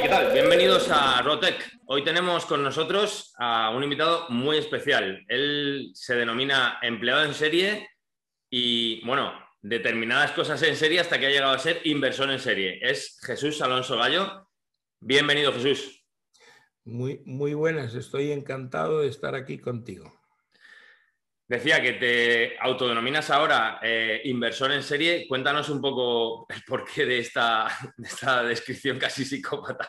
¿qué tal? Bienvenidos a Rotec. Hoy tenemos con nosotros a un invitado muy especial. Él se denomina empleado en serie y, bueno, determinadas cosas en serie hasta que ha llegado a ser inversor en serie. Es Jesús Alonso Gallo. Bienvenido, Jesús. Muy, muy buenas, estoy encantado de estar aquí contigo. Decía que te autodenominas ahora eh, inversor en serie. Cuéntanos un poco el porqué de esta, de esta descripción casi psicópata.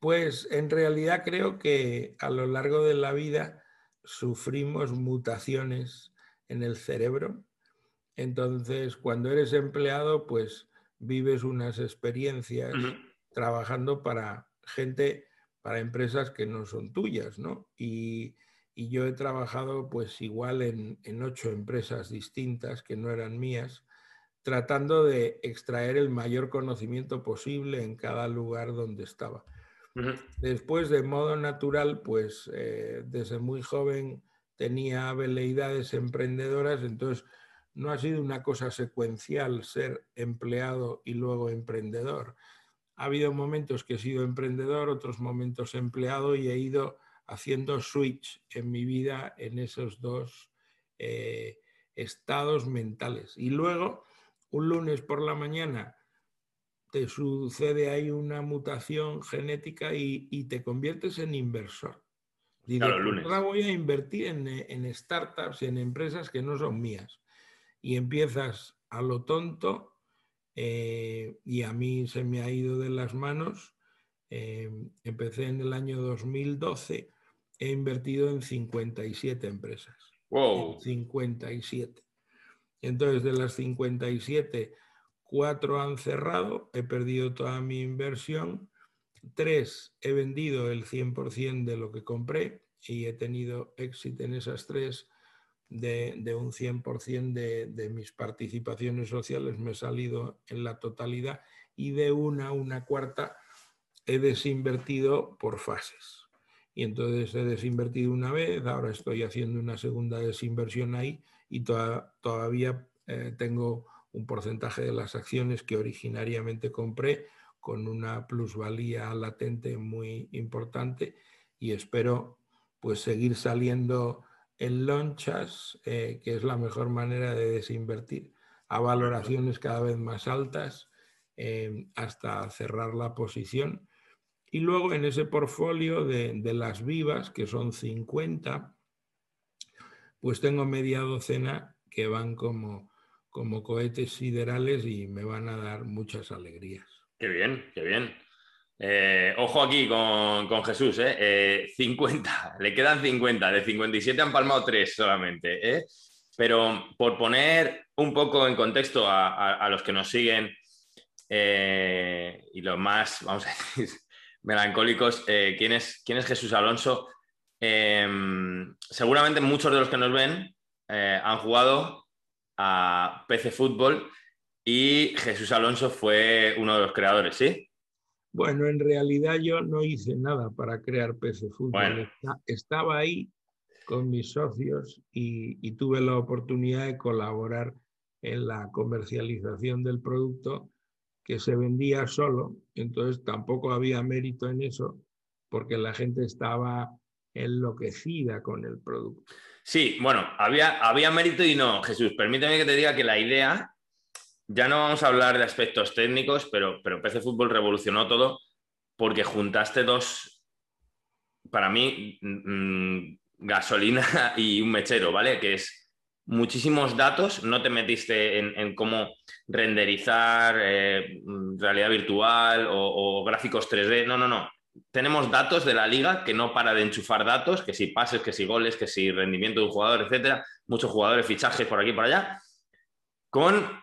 Pues en realidad creo que a lo largo de la vida sufrimos mutaciones en el cerebro. Entonces, cuando eres empleado, pues vives unas experiencias trabajando para gente, para empresas que no son tuyas, ¿no? Y, y yo he trabajado pues igual en, ocho empresas distintas que no eran mías, tratando de extraer el mayor conocimiento posible en cada lugar donde estaba. Después, de modo natural, pues eh, desde muy joven tenía veleidades emprendedoras, entonces no ha sido una cosa secuencial ser empleado y luego emprendedor. Ha habido momentos que he sido emprendedor, otros momentos empleado y he ido haciendo switch en mi vida en esos dos eh, estados mentales. Y luego, un lunes por la mañana, te sucede ahí una mutación genética y, te conviertes en inversor. Y claro, lunes. ahora voy a invertir en, en startups, en empresas que no son mías. Y empiezas a lo tonto eh, y a mí se me ha ido de las manos. Eh, empecé en el año 2012 he invertido en 57 empresas. Wow. 57. Entonces, de las 57, cuatro han cerrado, he perdido toda mi inversión, tres he vendido el 100% de lo que compré y he tenido éxito en esas tres. De, un 100% de, de mis participaciones sociales me he salido en la totalidad y de una, una cuarta he desinvertido por fases y entonces he desinvertido una vez, ahora estoy haciendo una segunda desinversión ahí y todavía eh, tengo un porcentaje de las acciones que originariamente compré con una plusvalía latente muy importante y espero pues seguir saliendo en lonchas, eh, que es la mejor manera de desinvertir, a valoraciones cada vez más altas eh, hasta cerrar la posición y luego en ese portfolio de, las vivas, que son 50, pues tengo media docena que van como, como cohetes siderales y me van a dar muchas alegrías. Qué bien, qué bien. Eh, ojo aquí con, Jesús, ¿eh? 50, eh, le quedan 50, de 57 han palmado 3 solamente. ¿eh? Pero por poner un poco en contexto a, a los que nos siguen y los más, vamos a decir, melancólicos, eh, ¿quién, es, ¿quién, es, Jesús Alonso? Em, seguramente muchos de los que nos ven eh, han jugado a PC Fútbol y Jesús Alonso fue uno de los creadores, ¿sí? Bueno, en realidad yo no hice nada para crear PC Fútbol. Estaba ahí con mis socios y, tuve la oportunidad de colaborar en la comercialización del producto que se vendía solo, entonces tampoco había mérito en eso, porque la gente estaba enloquecida con el producto. Sí, bueno, había, había mérito y no, Jesús, permíteme que te diga que la idea, ya no vamos a hablar de aspectos técnicos, pero, pero PC Fútbol revolucionó todo porque juntaste dos, para mí, mm, gasolina y un mechero, ¿vale? Que es muchísimos datos, no te metiste en, cómo renderizar eh, realidad virtual o, gráficos 3D, no, no, no. Tenemos datos de la liga que no para de enchufar datos, que si pases, que si goles, que si rendimiento de un jugador, etcétera, muchos jugadores, fichajes por aquí y por allá, con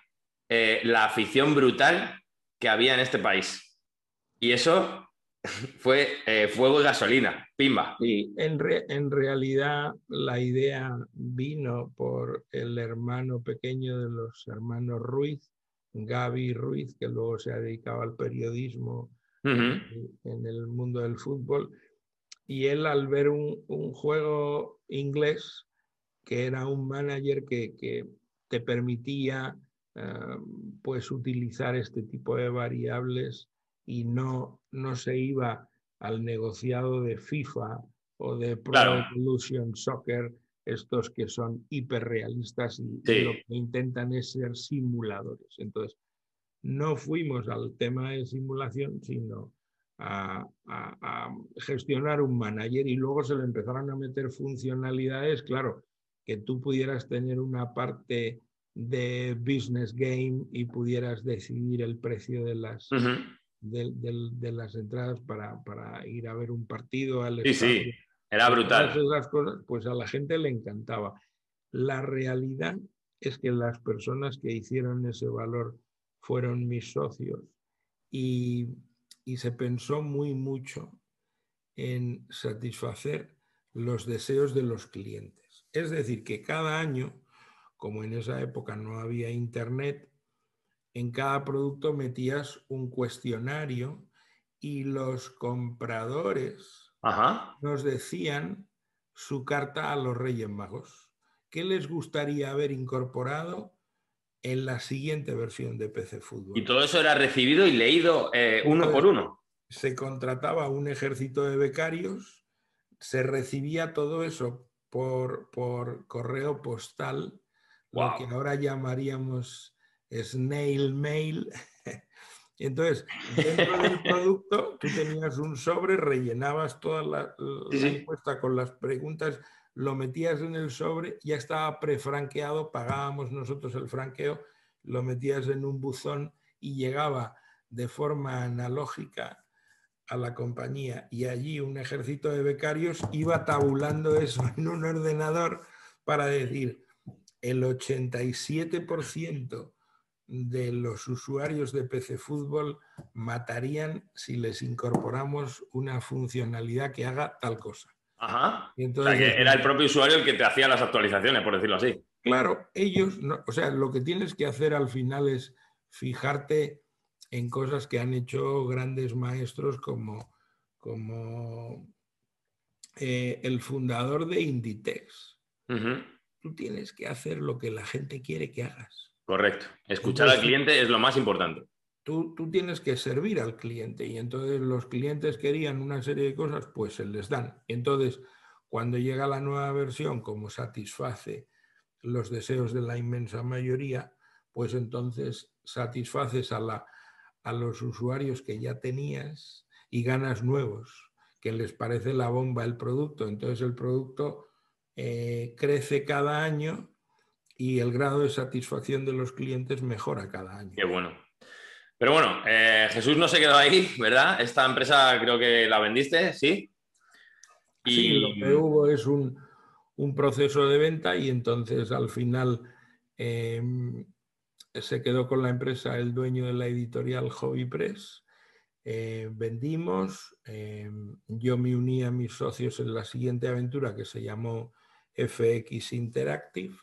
eh, la afición brutal que había en este país. Y eso fue eh, fuego y gasolina, pimba. En, en realidad la idea vino por el hermano pequeño de los hermanos Ruiz, Gaby Ruiz, que luego se ha dedicado al periodismo en el mundo del fútbol. Y él al ver un, un juego inglés, que era un manager que, que te permitía eh, pues utilizar este tipo de variables y no, no se iba al negociado de FIFA o de Pro Evolution Soccer, estos que son hiperrealistas y, y lo que intentan es ser simuladores. Entonces, no fuimos al tema de simulación, sino a, gestionar un manager y luego se le empezaron a meter funcionalidades, claro, que tú pudieras tener una parte de business game y pudieras decidir el precio de las, de, las entradas para, ir a ver un partido. Al sí, sí, era brutal. esas cosas, pues a la gente le encantaba. La realidad es que las personas que hicieron ese valor fueron mis socios y, se pensó muy mucho en satisfacer los deseos de los clientes. Es decir, que cada año, como en esa época no había internet, en cada producto metías un cuestionario y los compradores nos decían su carta a los Reyes Magos. ¿Qué les gustaría haber incorporado en la siguiente versión de PC Fútbol. Y todo eso era recibido y leído eh, uno por uno. Se contrataba un ejército de becarios, se recibía todo eso por, por correo postal, lo que ahora llamaríamos snail mail. Entonces, dentro del producto, tú tenías un sobre, rellenabas toda la, la con las preguntas lo metías en el sobre, ya estaba prefranqueado, pagábamos nosotros el franqueo, lo metías en un buzón y llegaba de forma analógica a la compañía y allí un ejército de becarios iba tabulando eso en un ordenador para decir el 87% de los usuarios de PC Fútbol matarían si les incorporamos una funcionalidad que haga tal cosa. Ajá. Entonces, era el propio usuario el que te hacía las actualizaciones, por decirlo así. Claro, ellos, o sea, lo que tienes que hacer al final es fijarte en cosas que han hecho grandes maestros como, como eh, el fundador de Inditex. Tú tienes que hacer lo que la gente quiere que hagas. Correcto. Escuchar al cliente es lo más importante tú, tienes que servir al cliente y entonces los clientes querían una serie de cosas, pues se les dan. Entonces, cuando llega la nueva versión, como satisface los deseos de la inmensa mayoría, pues entonces satisfaces a, la, a los usuarios que ya tenías y ganas nuevos, que les parece la bomba el producto. Entonces el producto eh, crece cada año y el grado de satisfacción de los clientes mejora cada año. Qué bueno. Pero bueno, eh, Jesús no se quedó ahí, ¿verdad? Esta empresa creo que la vendiste, ¿sí? Y... Sí, lo que hubo es un, proceso de venta y entonces al final em, se quedó con la empresa el dueño de la editorial Hobby Press. Eh, vendimos, em, yo me uní a mis socios en la siguiente aventura que se llamó FX Interactive.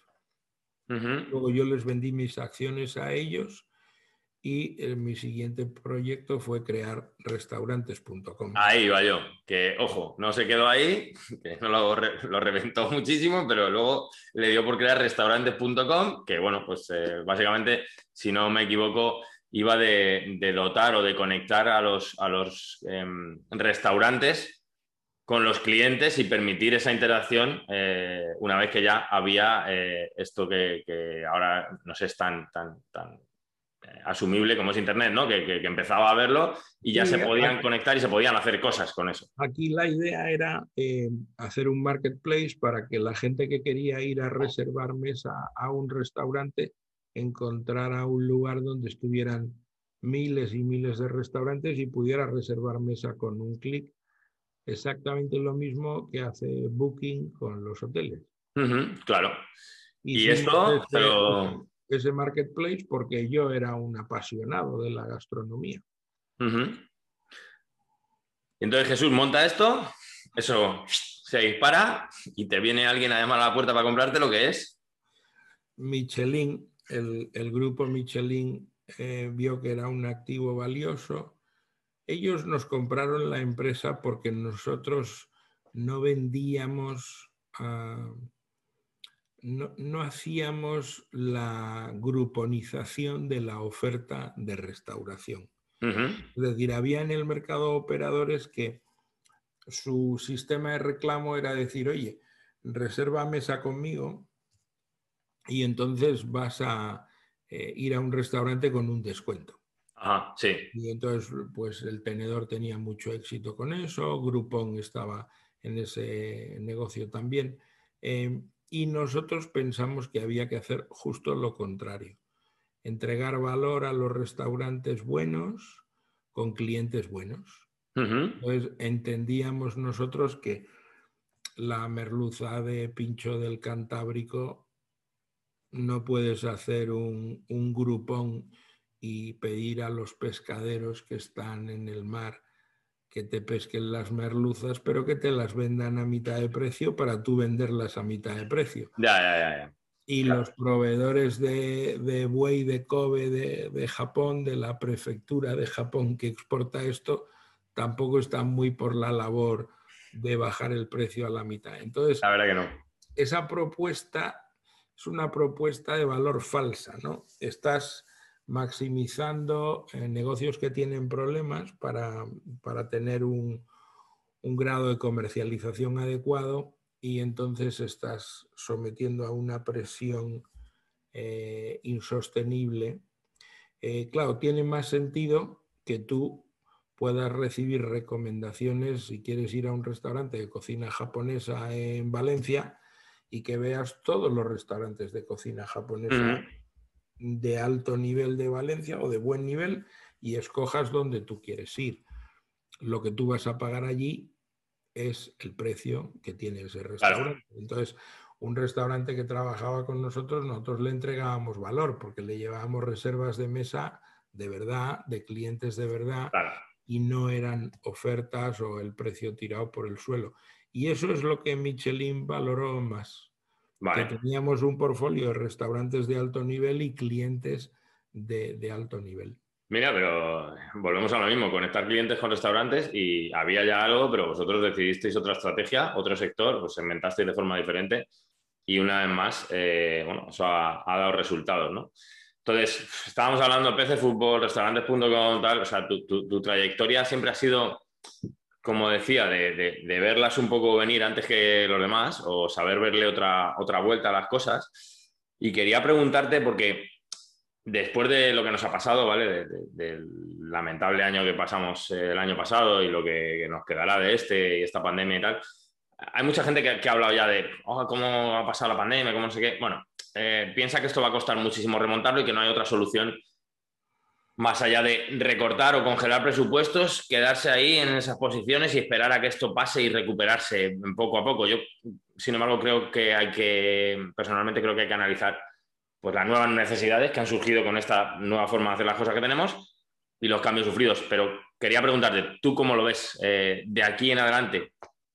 Luego yo les vendí mis acciones a ellos y eh, mi siguiente proyecto fue crear restaurantes.com. Ahí va yo, que ojo, no se quedó ahí, que no lo, reventó muchísimo, pero luego le dio por crear restaurantes.com, que bueno, pues eh, básicamente, si no me equivoco, iba de, dotar o de conectar a los, a los em, restaurantes con los clientes y permitir esa interacción eh, una vez que ya había esto que, que, ahora no sé, es tan, tan, tan asumible como es Internet, ¿no? Que, empezaba a verlo y ya se podían conectar y se podían hacer cosas con eso. Aquí la idea era eh, hacer un marketplace para que la gente que quería ir a reservar mesa a un restaurante encontrara un lugar donde estuvieran miles y miles de restaurantes y pudiera reservar mesa con un clic. Exactamente lo mismo que hace Booking con los hoteles. claro. Y, esto, pero ese marketplace porque yo era un apasionado de la gastronomía. Entonces Jesús monta esto, eso se dispara y te viene alguien a llamar a la puerta para comprarte lo que es. Michelin, el, grupo Michelin eh, vio que era un activo valioso. Ellos nos compraron la empresa porque nosotros no vendíamos a no, hacíamos la gruponización de la oferta de restauración. Es decir, había en el mercado operadores que su sistema de reclamo era decir, oye, reserva mesa conmigo y entonces vas a eh, ir a un restaurante con un descuento. Ajá, sí. Y entonces, pues el tenedor tenía mucho éxito con eso, Groupon estaba en ese negocio también. Em, y nosotros pensamos que había que hacer justo lo contrario, entregar valor a los restaurantes buenos con clientes buenos. Entonces entendíamos nosotros que la merluza de pincho del Cantábrico no puedes hacer un, un grupón y pedir a los pescaderos que están en el mar que te pesquen las merluzas, pero que te las vendan a mitad de precio para tú venderlas a mitad de precio. Ya, ya, ya. Y los proveedores de, de buey de Kobe de, de, Japón, de la prefectura de Japón que exporta esto, tampoco están muy por la labor de bajar el precio a la mitad. Entonces, la verdad que no. Esa propuesta es una propuesta de valor falsa, ¿no? Estás maximizando eh, negocios que tienen problemas para, tener un, grado de comercialización adecuado y entonces estás sometiendo a una presión eh, insostenible. Eh, claro, tiene más sentido que tú puedas recibir recomendaciones si quieres ir a un restaurante de cocina japonesa en Valencia y que veas todos los restaurantes de cocina japonesa de alto nivel de Valencia o de buen nivel y escojas donde tú quieres ir. Lo que tú vas a pagar allí es el precio que tiene ese restaurante. Entonces, un restaurante que trabajaba con nosotros, nosotros le entregábamos valor porque le llevábamos reservas de mesa de verdad, de clientes de verdad, y no eran ofertas o el precio tirado por el suelo. Y eso es lo que Michelin valoró más que teníamos un portfolio de restaurantes de alto nivel y clientes de, alto nivel. Mira, pero volvemos a lo mismo, conectar clientes con restaurantes y había ya algo, pero vosotros decidisteis otra estrategia, otro sector, os pues inventasteis de forma diferente y una vez más, eh, bueno, eso ha, dado resultados, ¿no? Entonces, estábamos hablando de PC Fútbol, restaurantes.com, tal, o sea, tu trayectoria siempre ha sido como decía, de, verlas un poco venir antes que los demás o saber verle otra, vuelta a las cosas. Y quería preguntarte, porque después de lo que nos ha pasado, ¿vale? del lamentable año que pasamos el año pasado y lo que, nos quedará de este y esta pandemia y tal, hay mucha gente que, ha hablado ya de oh, cómo ha pasado la pandemia, cómo no sé qué. Bueno, eh, piensa que esto va a costar muchísimo remontarlo y que no hay otra solución más allá de recortar o congelar presupuestos, quedarse ahí en esas posiciones y esperar a que esto pase y recuperarse poco a poco. Yo, sin embargo, creo que hay que, personalmente creo que hay que analizar pues, las nuevas necesidades que han surgido con esta nueva forma de hacer las cosas que tenemos y los cambios sufridos. Pero quería preguntarte, ¿tú cómo lo ves eh, de aquí en adelante?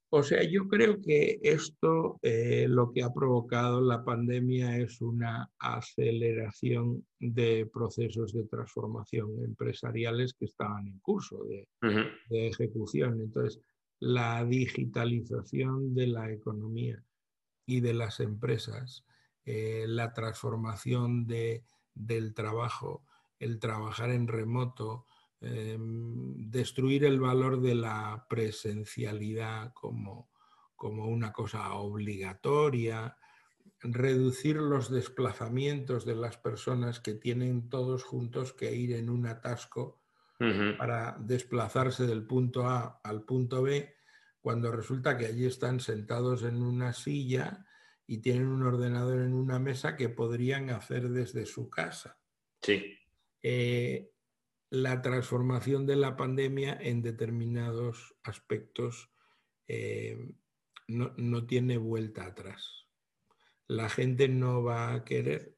O sea, yo creo que esto eh, lo que ha provocado la pandemia es una aceleración de procesos de transformación empresariales que estaban en curso de, ejecución. Entonces, la digitalización de la economía y de las empresas, eh, la transformación de, del trabajo, el trabajar en remoto, Em, destruir el valor de la presencialidad como, como una cosa obligatoria, reducir los desplazamientos de las personas que tienen todos juntos que ir en un atasco para desplazarse del punto A al punto B, cuando resulta que allí están sentados en una silla y tienen un ordenador en una mesa que podrían hacer desde su casa. Sí. Eh, la transformación de la pandemia en determinados aspectos eh, no, tiene vuelta atrás. La gente no va a querer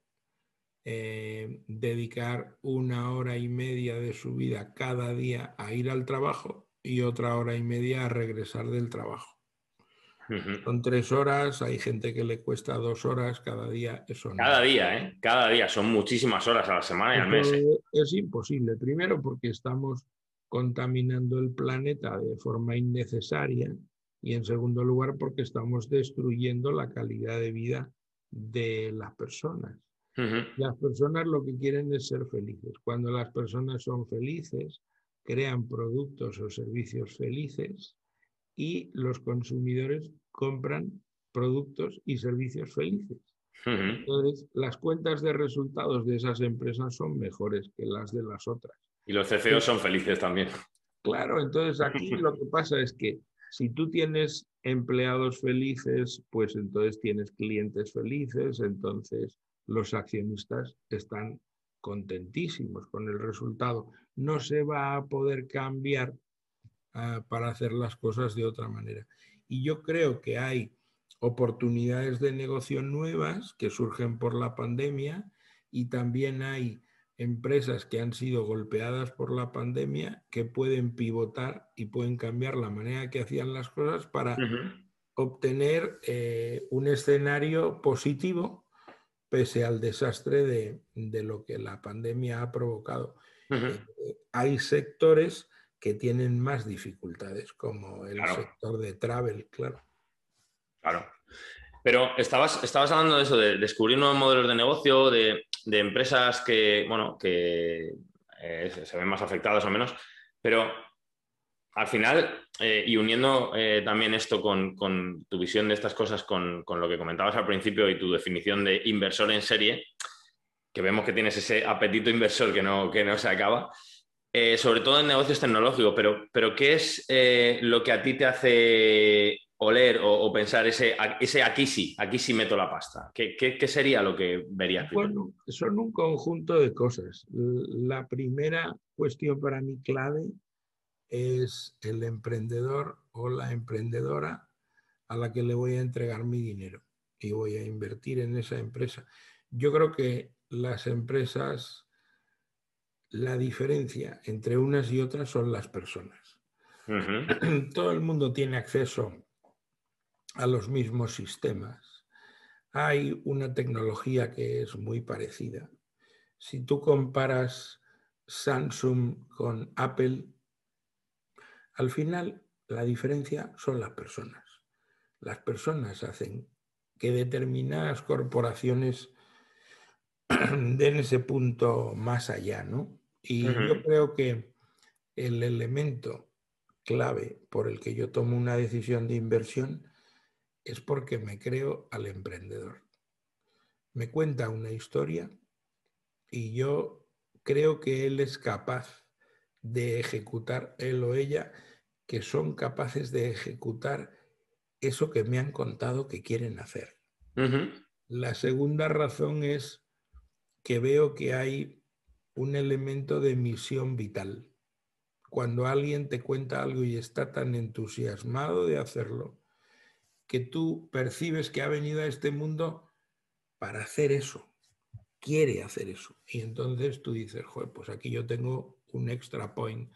eh, dedicar una hora y media de su vida cada día a ir al trabajo y otra hora y media a regresar del trabajo. Son tres horas, hay gente que le cuesta dos horas cada día. Eso cada día, ¿eh? Cada día, son muchísimas horas a la semana y al mes. ¿eh? Es imposible, primero porque estamos contaminando el planeta de forma innecesaria y en segundo lugar porque estamos destruyendo la calidad de vida de las personas. Las personas lo que quieren es ser felices. Cuando las personas son felices, crean productos o servicios felices y los consumidores compran productos y servicios felices. Entonces, las cuentas de resultados de esas empresas son mejores que las de las otras. Y los CFOs son felices también. Claro, entonces aquí lo que pasa es que si tú tienes empleados felices, pues entonces tienes clientes felices, entonces los accionistas están contentísimos con el resultado. No se va a poder cambiar ah, para hacer las cosas de otra manera. Y yo creo que hay oportunidades de negocio nuevas que surgen por la pandemia y también hay empresas que han sido golpeadas por la pandemia que pueden pivotar y pueden cambiar la manera que hacían las cosas para obtener eh, un escenario positivo pese al desastre de, lo que la pandemia ha provocado. Eh, hay sectores que tienen más dificultades, como el sector de travel, claro. Claro. Pero estabas, estabas hablando de eso, de descubrir nuevos modelos de negocio, de, empresas que, bueno, que eh, se ven más afectadas o menos, pero al final, eh, y uniendo eh, también esto con, tu visión de estas cosas, con, lo que comentabas al principio y tu definición de inversor en serie, que vemos que tienes ese apetito inversor que no, que no se acaba, sobre todo en negocios tecnológicos, pero, pero ¿qué es lo que a ti te hace oler o, pensar ese, ese aquí sí, aquí sí meto la pasta? ¿Qué, sería lo que verías? Bueno, son un conjunto de cosas. La primera cuestión para mí clave es el emprendedor o la emprendedora a la que le voy a entregar mi dinero y voy a invertir en esa empresa. Yo creo que las empresas, la diferencia entre unas y otras son las personas. Todo el mundo tiene acceso a los mismos sistemas. Hay una tecnología que es muy parecida. Si tú comparas Samsung con Apple, al final la diferencia son las personas. Las personas hacen que determinadas corporaciones den ese punto más allá, ¿no? Y yo creo que el elemento clave por el que yo tomo una decisión de inversión es porque me creo al emprendedor. Me cuenta una historia y yo creo que él es capaz de ejecutar, él o ella, que son capaces de ejecutar eso que me han contado que quieren hacer. La segunda razón es que veo que hay un elemento de misión vital. Cuando alguien te cuenta algo y está tan entusiasmado de hacerlo, que tú percibes que ha venido a este mundo para hacer eso, quiere hacer eso. Y entonces tú dices, pues aquí yo tengo un extra point.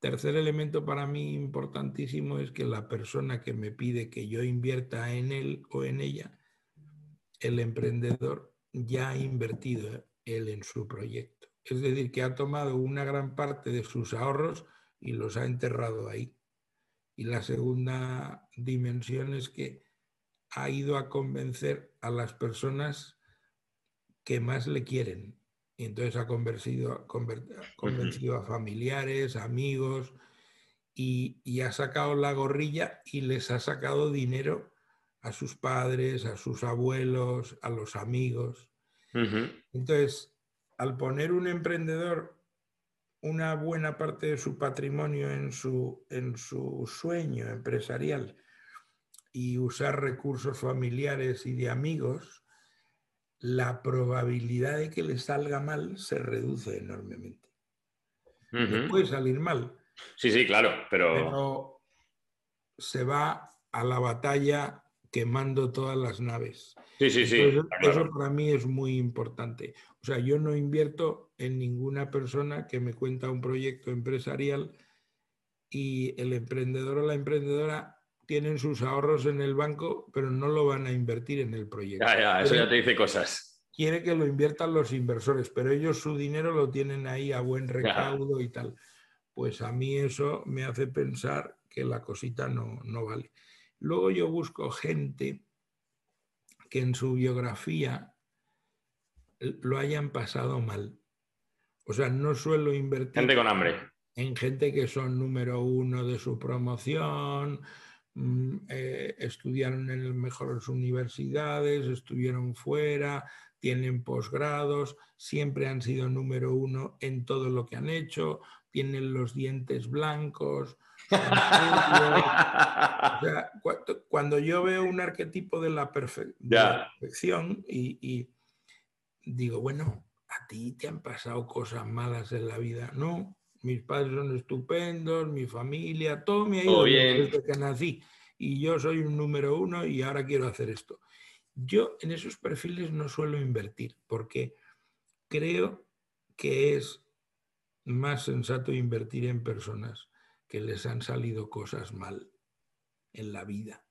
Tercer elemento para mí importantísimo es que la persona que me pide que yo invierta en él o en ella, el emprendedor ya ha invertido él en su proyecto. Es decir, que ha tomado una gran parte de sus ahorros y los ha enterrado ahí. Y la segunda dimensión es que ha ido a convencer a las personas que más le quieren. Y entonces ha convencido, convencido a familiares, amigos, y, ha sacado la gorrilla y les ha sacado dinero a sus padres, a sus abuelos, a los amigos. Entonces, al poner un emprendedor una buena parte de su patrimonio en su, en su sueño empresarial y usar recursos familiares y de amigos, la probabilidad de que le salga mal se reduce enormemente. puede salir mal. Sí, sí, claro, pero... pero... se va a la batalla quemando todas las naves. Sí, sí, sí. Eso para mí es muy importante. O sea, yo no invierto en ninguna persona que me cuenta un proyecto empresarial y el emprendedor o la emprendedora tienen sus ahorros en el banco, pero no lo van a invertir en el proyecto. Ya, ya, eso ya te dice cosas. Quiere que lo inviertan los inversores, pero ellos su dinero lo tienen ahí a buen recaudo y tal. Pues a mí eso me hace pensar que la cosita no, no vale. Luego yo busco gente que en su biografía lo hayan pasado mal. O sea, no suelo invertir. Gente con hambre. En gente que son número uno de su promoción, mm, eh, estudiaron en las mejores universidades, estuvieron fuera, tienen posgrados, siempre han sido número uno en todo lo que han hecho, tienen los dientes blancos. cuando yo veo un arquetipo de la, perfección y digo, bueno, a ti te han pasado cosas malas en la vida. No, mis padres son estupendos, mi familia, todo me ha ido bien desde que nací. Y yo soy un número uno y ahora quiero hacer esto. Yo en esos perfiles no suelo invertir porque creo que es más sensato invertir en personas que les han salido cosas mal en la vida.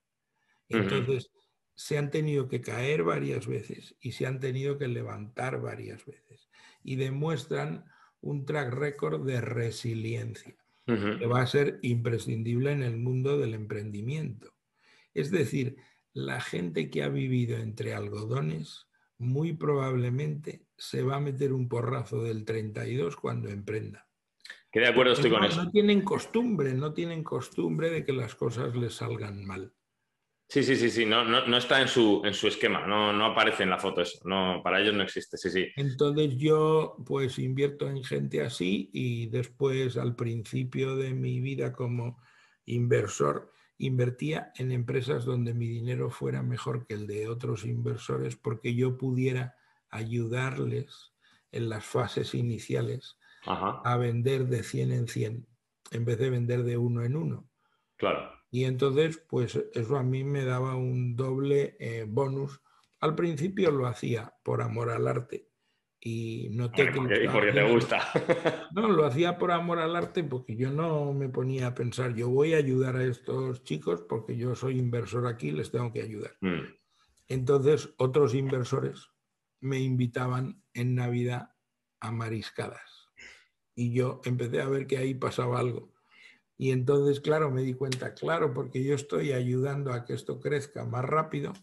Entonces, se han tenido que caer varias veces y se han tenido que levantar varias veces. Y demuestran un track record de resiliencia, que va a ser imprescindible en el mundo del emprendimiento. Es decir, la gente que ha vivido entre algodones muy probablemente se va a meter un porrazo del 32 cuando emprenda. Que de acuerdo estoy con eso. No tienen costumbre, no tienen costumbre de que las cosas les salgan mal. Sí, sí, sí, sí, no, no, está en su, en su esquema, no, no, aparece en la foto eso, no, para ellos no existe, sí, sí. Entonces yo pues invierto en gente así y después al principio de mi vida como inversor invertía en empresas donde mi dinero fuera mejor que el de otros inversores porque yo pudiera ayudarles en las fases iniciales a vender de 100 en 100 en vez de vender de uno en uno. Claro. Y entonces, pues eso a mí me daba un doble eh, bonus. Al principio lo hacía por amor al arte y no te porque, porque te gusta. No, lo hacía por amor al arte porque yo no me ponía a pensar, yo voy a ayudar a estos chicos porque yo soy inversor aquí, les tengo que ayudar. Mm. Entonces, otros inversores me invitaban en Navidad a mariscadas. Y yo empecé a ver que ahí pasaba algo. Y entonces, claro, me di cuenta, claro, porque yo estoy ayudando a que esto crezca más rápido.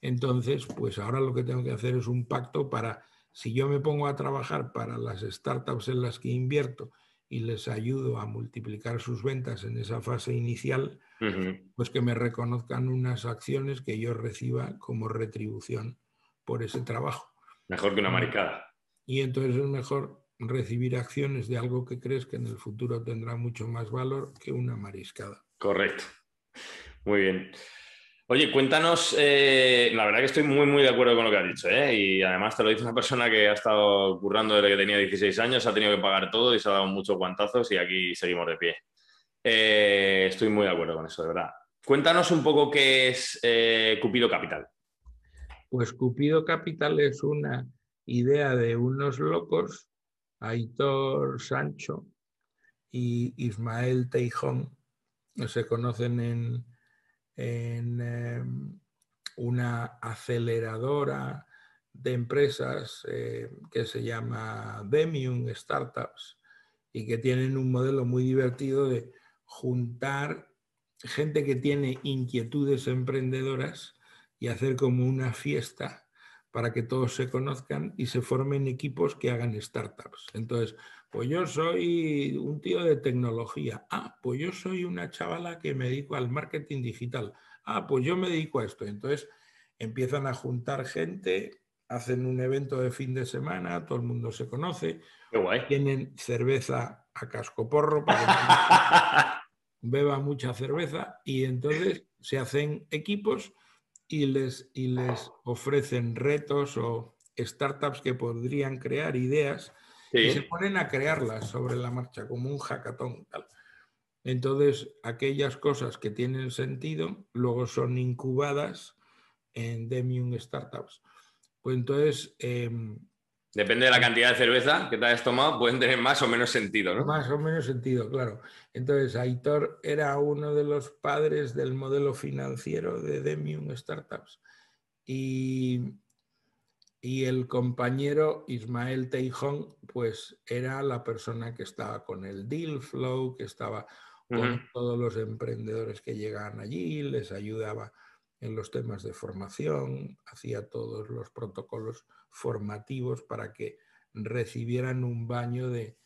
Entonces, pues ahora lo que tengo que hacer es un pacto para, si yo me pongo a trabajar para las startups en las que invierto y les ayudo a multiplicar sus ventas en esa fase inicial, pues que me reconozcan unas acciones que yo reciba como retribución por ese trabajo. Mejor que una maricada. Y entonces es mejor recibir acciones de algo que crees que en el futuro tendrá mucho más valor que una mariscada. Correcto. Muy bien. Oye, cuéntanos, eh, la verdad que estoy muy, muy de acuerdo con lo que has dicho, ¿eh? y además te lo dice una persona que ha estado currando desde que tenía 16 años, ha tenido que pagar todo y se ha dado muchos guantazos y aquí seguimos de pie. Eh, estoy muy de acuerdo con eso, de verdad. Cuéntanos un poco qué es Cupido Capital. Pues Cupido Capital es una idea de unos locos Aitor Sancho y Ismael Teijón se conocen en, em, una aceleradora de empresas eh, que se llama Demium Startups y que tienen un modelo muy divertido de juntar gente que tiene inquietudes emprendedoras y hacer como una fiesta para que todos se conozcan y se formen equipos que hagan startups. Entonces, pues yo soy un tío de tecnología. Ah, pues yo soy una chavala que me dedico al marketing digital. Ah, pues yo me dedico a esto. Entonces, empiezan a juntar gente, hacen un evento de fin de semana, todo el mundo se conoce. Tienen cerveza a cascoporro para que beba mucha cerveza y entonces se hacen equipos y les, y les ofrecen retos o startups que podrían crear ideas y se ponen a crearlas sobre la marcha, como un hackathon. Tal. Entonces, aquellas cosas que tienen sentido luego son incubadas en Demium Startups. Pues entonces, em, Depende de la cantidad de cerveza que te hayas tomado, pueden tener más o menos sentido, ¿no? Más o menos sentido, claro. Entonces, Aitor era uno de los padres del modelo financiero de Demium Startups. Y, y el compañero Ismael Teijón, pues era la persona que estaba con el deal flow, que estaba con todos los emprendedores que llegaban allí, les ayudaba en los temas de formación, hacía todos los protocolos formativos para que recibieran un baño de,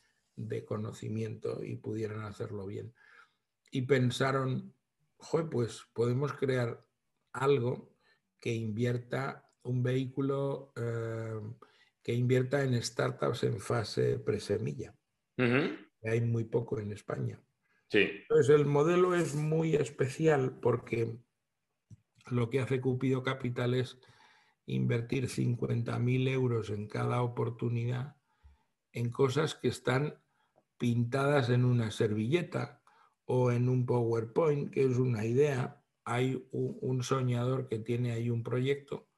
conocimiento y pudieran hacerlo bien. Y pensaron, pues podemos crear algo que invierta un vehículo eh, que invierta en startups en fase presemilla. Hay muy poco en España. Sí. Entonces el modelo es muy especial porque lo que hace Cupido Capital es invertir 50.000 euros en cada oportunidad en cosas que están pintadas en una servilleta o en un PowerPoint, que es una idea. Hay un soñador que tiene ahí un proyecto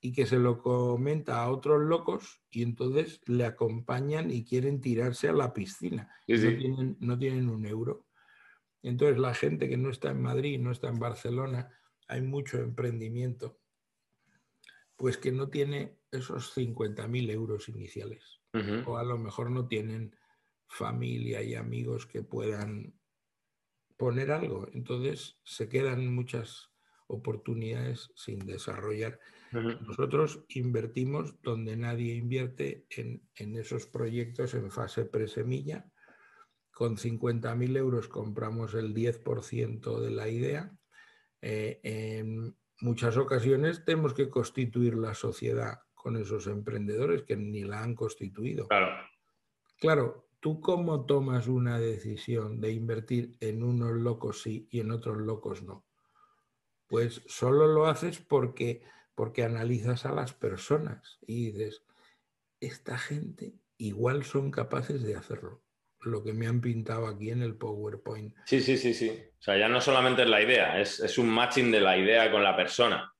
y que se lo comenta a otros locos y entonces le acompañan y quieren tirarse a la piscina. No, tienen, no tienen un euro. Entonces la gente que no está en Madrid, no está en Barcelona, hay mucho emprendimiento, pues que no tiene esos 50.000 euros iniciales. O a lo mejor no tienen familia y amigos que puedan poner algo. Entonces se quedan muchas oportunidades sin desarrollar. Nosotros invertimos donde nadie invierte en, en esos proyectos en fase presemilla. Con 50.000 euros compramos el 10% de la idea eh, en muchas ocasiones tenemos que constituir la sociedad con esos emprendedores que ni la han constituido. Claro. Claro, ¿tú cómo tomas una decisión de invertir en unos locos sí y en otros locos no? Pues solo lo haces porque, porque analizas a las personas y dices, esta gente igual son capaces de hacerlo lo que me han pintado aquí en el PowerPoint. Sí, sí, sí, sí. O sea, ya no solamente es la idea, es, un matching de la idea con la persona.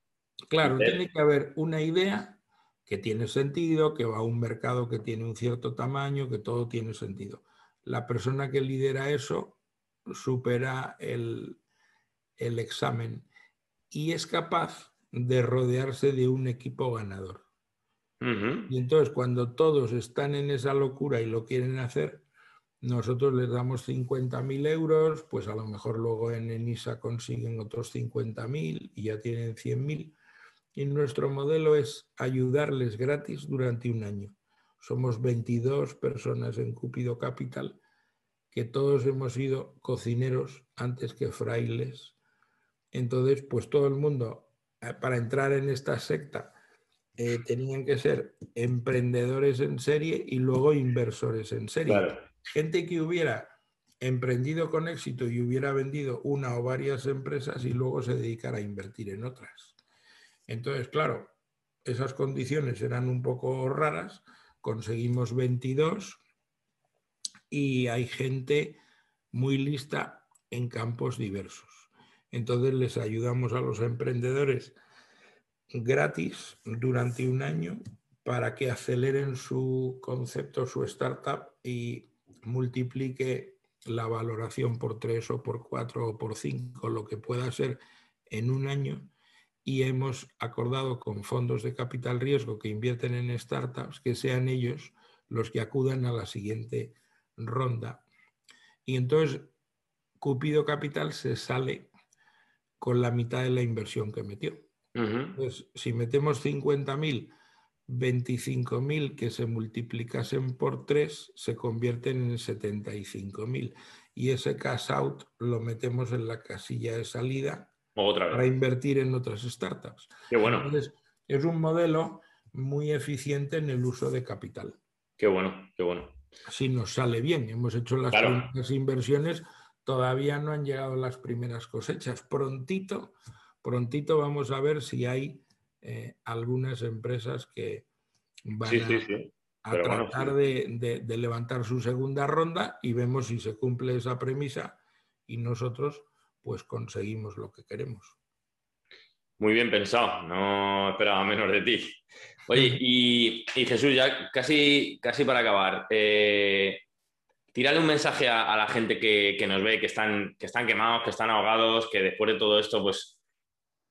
Claro, tiene que haber una idea que tiene sentido, que va a un mercado que tiene un cierto tamaño, que todo tiene sentido. La persona que lidera eso supera el, examen y es capaz de rodearse de un equipo ganador. Y entonces cuando todos están en esa locura y lo quieren hacer, nosotros les damos 50.000 euros, pues a lo mejor luego en ENISA consiguen otros 50.000 y ya tienen 100.000. Y nuestro modelo es ayudarles gratis durante un año. Somos 22 personas en Cúpido Capital, que todos hemos sido cocineros antes que frailes. Entonces, pues todo el mundo, eh, para entrar en esta secta, eh, tenían que ser emprendedores en serie y luego inversores en serie gente que hubiera emprendido con éxito y hubiera vendido una o varias empresas y luego se dedicara a invertir en otras. Entonces, claro, esas condiciones eran un poco raras, conseguimos 22 y hay gente muy lista en campos diversos. Entonces les ayudamos a los emprendedores gratis durante un año para que aceleren su concepto, su startup y multiplique la valoración por tres o por cuatro o por cinco, lo que pueda ser en un año, y hemos acordado con fondos de capital riesgo que invierten en startups que sean ellos los que acudan a la siguiente ronda. Y entonces Cupido Capital se sale con la mitad de la inversión que metió. Entonces, si metemos 50.000 25.000 que se multiplicasen por 3 se convierten en 75.000 y ese cash out lo metemos en la casilla de salida para invertir en otras startups. Qué bueno. Entonces, es un modelo muy eficiente en el uso de capital. Qué bueno, qué bueno. Si nos sale bien, hemos hecho las primeras inversiones, todavía no han llegado las primeras cosechas. Prontito, prontito vamos a ver si hay eh, algunas empresas que van a, tratar de, levantar su segunda ronda y vemos si se cumple esa premisa y nosotros pues conseguimos lo que queremos. Muy bien pensado, no esperaba menos de ti. Oye, y, Jesús, ya casi, casi para acabar, eh, tírale un mensaje a, la gente que, que, nos ve, que están, que están quemados, que están ahogados, que después de todo esto, pues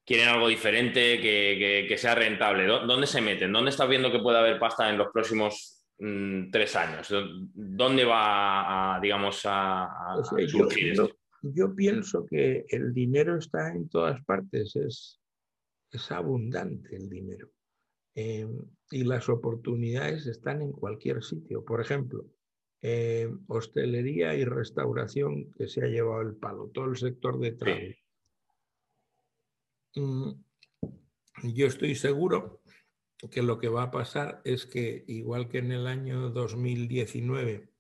quieren algo diferente, que, sea rentable. ¿Dónde se meten? ¿Dónde estás viendo que puede haber pasta en los próximos mm, tres años? ¿Dónde va, a, digamos, a, surgir yo, Yo, pienso que el dinero está en todas partes. Es, es abundante el dinero. Em, y las oportunidades están en cualquier sitio. Por ejemplo, em, hostelería y restauración que se ha llevado el palo, todo el sector de. Mm, yo estoy seguro que lo que va a pasar es que, igual que en el año 2019,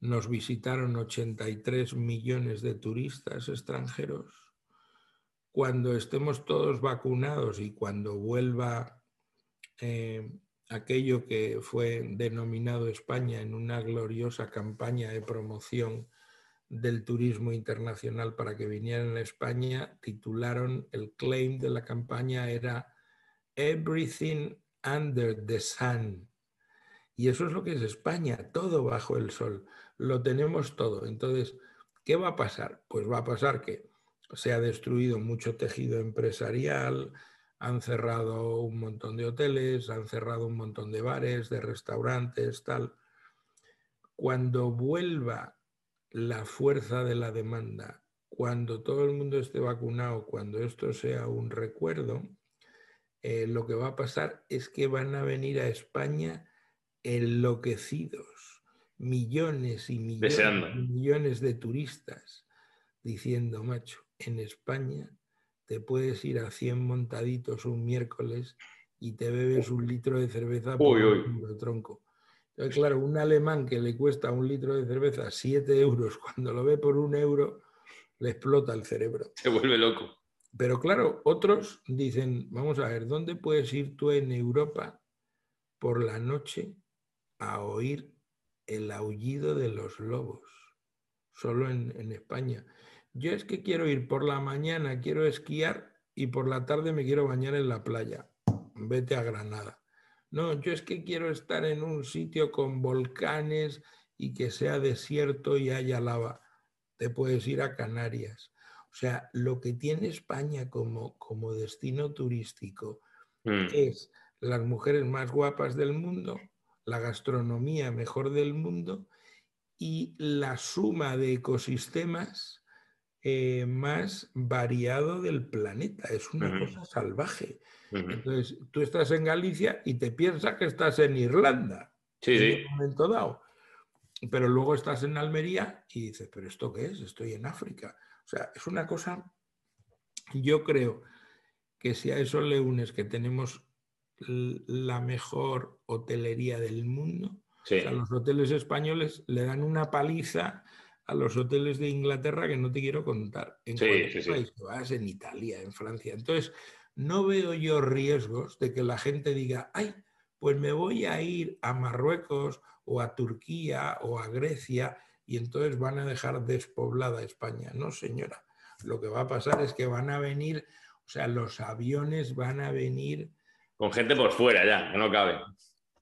nos visitaron 83 millones de turistas extranjeros, cuando estemos todos vacunados y cuando vuelva eh, aquello que fue denominado España en una gloriosa campaña de promoción del turismo internacional para que vinieran a España, titularon el claim de la campaña era Everything Under the Sun. Y eso es lo que es España, todo bajo el sol. Lo tenemos todo. Entonces, ¿qué va a pasar? Pues va a pasar que se ha destruido mucho tejido empresarial, han cerrado un montón de hoteles, han cerrado un montón de bares, de restaurantes, tal. Cuando vuelva la fuerza de la demanda, cuando todo el mundo esté vacunado, cuando esto sea un recuerdo, eh, lo que va a pasar es que van a venir a España enloquecidos, millones y millones, y millones de turistas, diciendo, macho, en España te puedes ir a 100 montaditos un miércoles y te bebes un litro de cerveza por un tronco. Entonces, claro, un alemán que le cuesta un litro de cerveza 7 euros, cuando lo ve por un euro, le explota el cerebro. Se vuelve loco. Pero claro, otros dicen, vamos a ver, ¿dónde puedes ir tú en Europa por la noche a oír el aullido de los lobos? Solo en, en España. Yo es que quiero ir por la mañana, quiero esquiar y por la tarde me quiero bañar en la playa. Vete a Granada. No, yo es que quiero estar en un sitio con volcanes y que sea desierto y haya lava. Te puedes ir a Canarias. O sea, lo que tiene España como, como destino turístico mm. es las mujeres más guapas del mundo, la gastronomía mejor del mundo y la suma de ecosistemas eh, más variado del planeta. Es una cosa salvaje. Entonces, tú estás en Galicia y te piensas que estás en Irlanda. Sí, en un momento dado. Pero luego estás en Almería y dices, ¿pero esto qué es? Estoy en África. O sea, es una cosa. Yo creo que si a eso le unes que tenemos la mejor hotelería del mundo, a los hoteles españoles le dan una paliza a los hoteles de Inglaterra que no te quiero contar. En cualquier país que vas, en Italia, en Francia. Entonces, no veo yo riesgos de que la gente diga, ay, pues me voy a ir a Marruecos o a Turquía o a Grecia y entonces van a dejar despoblada España. No, señora. Lo que va a pasar es que van a venir, o sea, los aviones van a venir. Con gente por fuera ya, que no cabe.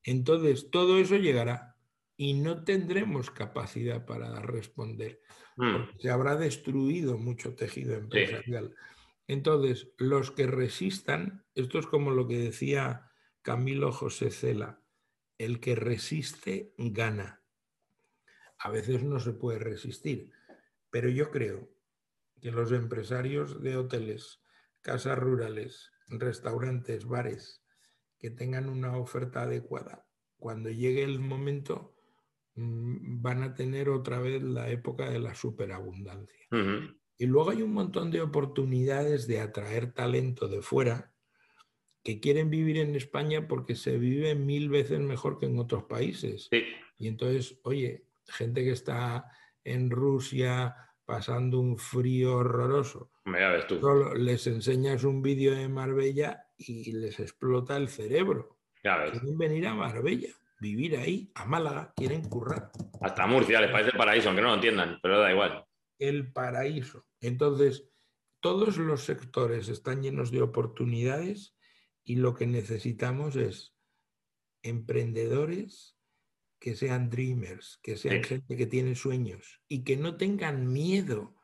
Entonces, todo eso llegará y no tendremos capacidad para responder. Hmm. se habrá destruido mucho tejido empresarial. Entonces, los que resistan, esto es como lo que decía Camilo José Cela, el que resiste gana. A veces no se puede resistir, pero yo creo que los empresarios de hoteles, casas rurales, restaurantes, bares, que tengan una oferta adecuada, cuando llegue el momento, Mm, van a tener otra vez la época de la superabundancia. Y luego hay un montón de oportunidades de atraer talento de fuera que quieren vivir en España porque se vive mil veces mejor que en otros países. Y entonces, oye, gente que está en Rusia pasando un frío horroroso, Solo les enseñas un vídeo de Marbella y les explota el cerebro. Quieren venir a Marbella vivir ahí, a Málaga, quieren currar. Hasta Murcia les parece el paraíso, aunque no lo entiendan, pero da igual. El paraíso. Entonces, todos los sectores están llenos de oportunidades y lo que necesitamos es emprendedores que sean dreamers, que sean gente que tiene sueños y que no tengan miedo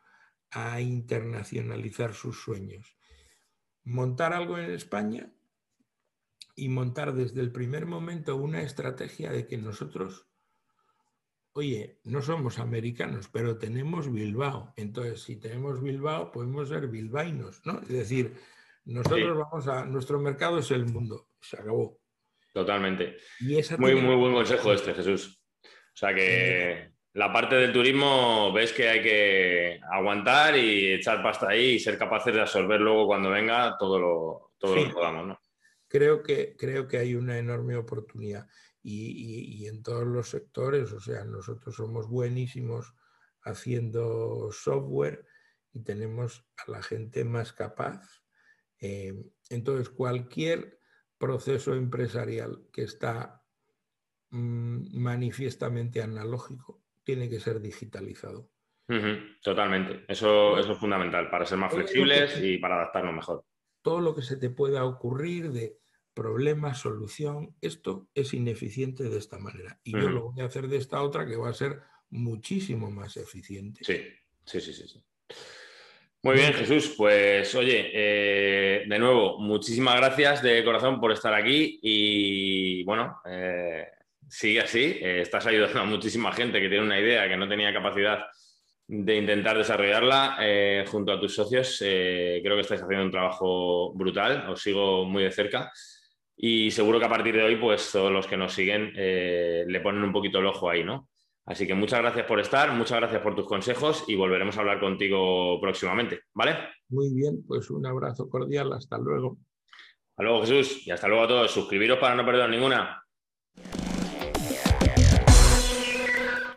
a internacionalizar sus sueños. Montar algo en España y montar desde el primer momento una estrategia de que nosotros, oye, no somos americanos, pero tenemos Bilbao. Entonces, si tenemos Bilbao, podemos ser bilbainos, ¿no? Es decir, Nosotros vamos a, nuestro mercado es el mundo, se acabó. Totalmente. muy, muy buen consejo este, Jesús. O sea que la parte del turismo ves que hay que aguantar y echar pasta ahí y ser capaces de absorber luego cuando venga todo lo, todo lo que podamos, ¿no? Creo que, creo que hay una enorme oportunidad y, y, en todos los sectores, o sea, nosotros somos buenísimos haciendo software y tenemos a la gente más capaz eh, entonces, cualquier proceso empresarial que está mm, manifiestamente analógico tiene que ser digitalizado. totalmente. Eso, eso, es fundamental para ser más flexibles y para adaptarnos mejor. Todo lo que se te pueda ocurrir de problema, solución, esto es ineficiente de esta manera. Y yo lo voy a hacer de esta otra que va a ser muchísimo más eficiente. Sí, sí, sí, sí. sí. Muy bien, Jesús. Pues oye, eh, de nuevo, muchísimas gracias de corazón por estar aquí y bueno, eh, sigue así. Eh, estás ayudando a muchísima gente que tiene una idea que no tenía capacidad de intentar desarrollarla junto a tus socios. creo que estáis haciendo un trabajo brutal, os sigo muy de cerca y seguro que a partir de hoy, pues todos los que nos siguen le ponen un poquito el ojo ahí, ¿no? Así que muchas gracias por estar, muchas gracias por tus consejos y volveremos a hablar contigo próximamente, ¿vale? Muy bien, pues un abrazo cordial, hasta luego. Hasta luego Jesús y hasta luego a todos. Suscribiros para no perder ninguna.